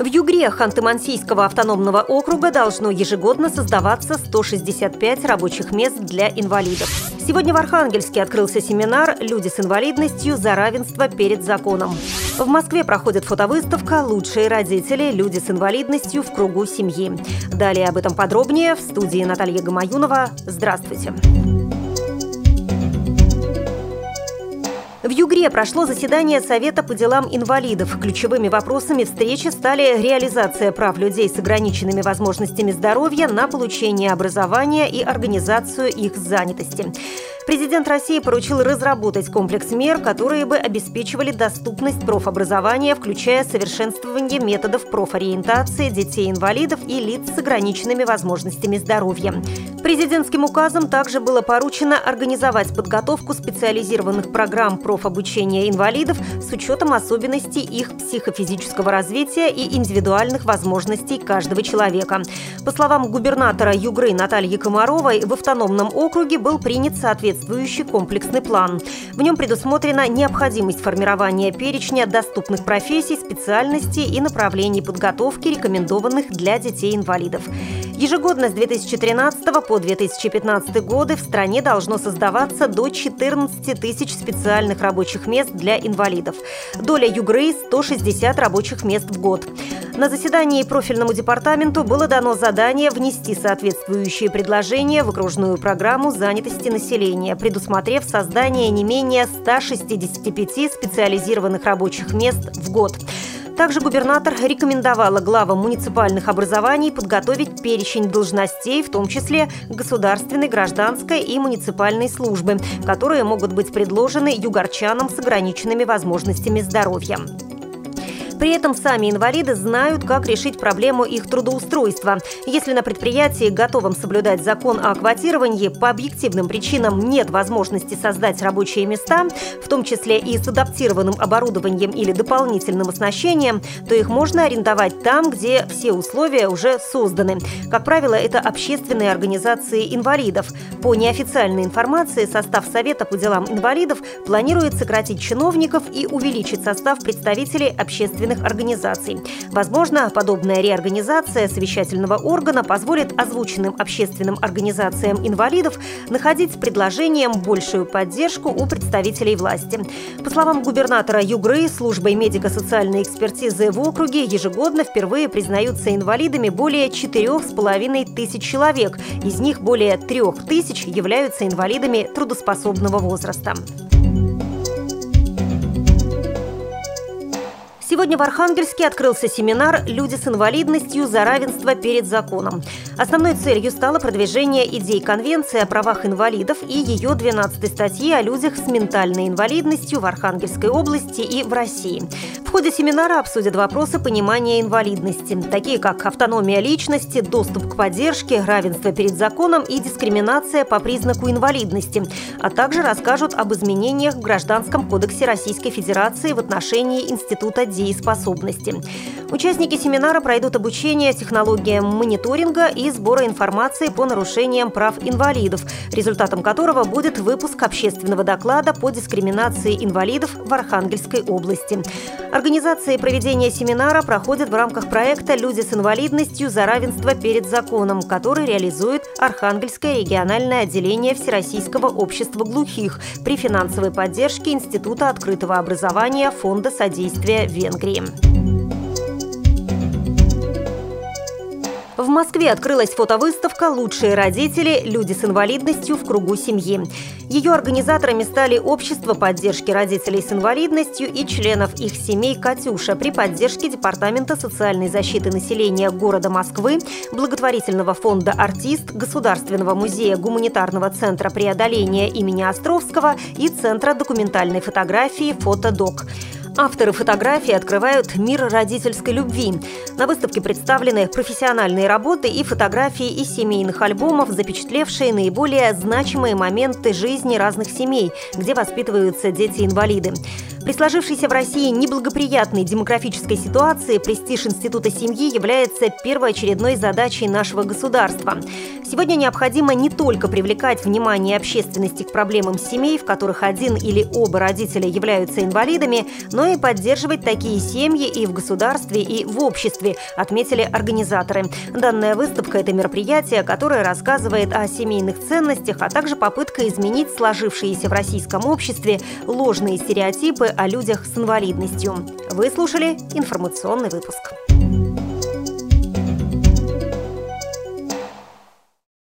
В Югре Ханты-Мансийского автономного округа должно ежегодно создаваться 165 рабочих мест для инвалидов. Сегодня в Архангельске открылся семинар «Люди с инвалидностью за равенство перед законом». В Москве проходит фотовыставка «Лучшие родители. Люди с инвалидностью в кругу семьи». Далее об этом подробнее в студии Наталья Гамаюнова. Здравствуйте. Здравствуйте. В Югре прошло заседание Совета по делам инвалидов. Ключевыми вопросами встречи стали реализация прав людей с ограниченными возможностями здоровья на получение образования и организацию их занятости. Президент России поручил разработать комплекс мер, которые бы обеспечивали доступность профобразования, включая совершенствование методов профориентации детей-инвалидов и лиц с ограниченными возможностями здоровья. Президентским указом также было поручено организовать подготовку специализированных программ профобучения инвалидов с учетом особенностей их психофизического развития и индивидуальных возможностей каждого человека. По словам губернатора Югры Натальи Комаровой, в автономном округе был принят соответствующий комплексный план. В нем предусмотрена необходимость формирования перечня доступных профессий, специальностей и направлений подготовки, рекомендованных для детей-инвалидов. Ежегодно с 2013 по 2015 годы в стране должно создаваться до 14 тысяч специальных рабочих мест для инвалидов. Доля Югры – 160 рабочих мест в год. На заседании профильному департаменту было дано задание внести соответствующие предложения в окружную программу занятости населения, предусмотрев создание не менее 165 специализированных рабочих мест в год. Также губернатор рекомендовала главам муниципальных образований подготовить перечень должностей, в том числе государственной, гражданской и муниципальной службы, которые могут быть предложены югорчанам с ограниченными возможностями здоровья. При этом сами инвалиды знают, как решить проблему их трудоустройства. Если на предприятии, готовом соблюдать закон о квотировании, по объективным причинам нет возможности создать рабочие места, в том числе и с адаптированным оборудованием или дополнительным оснащением, то их можно арендовать там, где все условия уже созданы. Как правило, это общественные организации инвалидов. По неофициальной информации, состав Совета по делам инвалидов планирует сократить чиновников и увеличить состав представителей общественных общественных организаций. Возможно, подобная реорганизация совещательного органа позволит озвученным общественным организациям инвалидов находить с предложением большую поддержку у представителей власти. По словам губернатора Югры, службой медико-социальной экспертизы в округе ежегодно впервые признаются инвалидами более 4,5 тысяч человек. Из них более 3 тысяч являются инвалидами трудоспособного возраста. Сегодня в Архангельске открылся семинар «Люди с инвалидностью за равенство перед законом». Основной целью стало продвижение идей Конвенции о правах инвалидов и ее 12 статьи о людях с ментальной инвалидностью в Архангельской области и в России. В ходе семинара обсудят вопросы понимания инвалидности, такие как автономия личности, доступ к поддержке, равенство перед законом и дискриминация по признаку инвалидности, а также расскажут об изменениях в Гражданском кодексе Российской Федерации в отношении Института дееспособности. Участники семинара пройдут обучение технологиям мониторинга и сбора информации по нарушениям прав инвалидов, результатом которого будет выпуск общественного доклада по дискриминации инвалидов в Архангельской области. Организация и проведение семинара проходят в рамках проекта «Люди с инвалидностью за равенство перед законом», который реализует Архангельское региональное отделение Всероссийского общества глухих при финансовой поддержке Института открытого образования Фонда содействия Вен. Венгрии. В Москве открылась фотовыставка «Лучшие родители. Люди с инвалидностью в кругу семьи». Ее организаторами стали Общество поддержки родителей с инвалидностью и членов их семей «Катюша» при поддержке Департамента социальной защиты населения города Москвы, благотворительного фонда «Артист», Государственного музея гуманитарного центра преодоления имени Островского и Центра документальной фотографии «Фотодок». Авторы фотографий открывают мир родительской любви. На выставке представлены профессиональные работы и фотографии из семейных альбомов, запечатлевшие наиболее значимые моменты жизни разных семей, где воспитываются дети-инвалиды. При сложившейся в России неблагоприятной демографической ситуации престиж Института семьи является первоочередной задачей нашего государства. Сегодня необходимо не только привлекать внимание общественности к проблемам семей, в которых один или оба родителя являются инвалидами, но но и поддерживать такие семьи и в государстве, и в обществе, отметили организаторы. Данная выставка – это мероприятие, которое рассказывает о семейных ценностях, а также попытка изменить сложившиеся в российском обществе ложные стереотипы о людях с инвалидностью. Вы слушали информационный выпуск.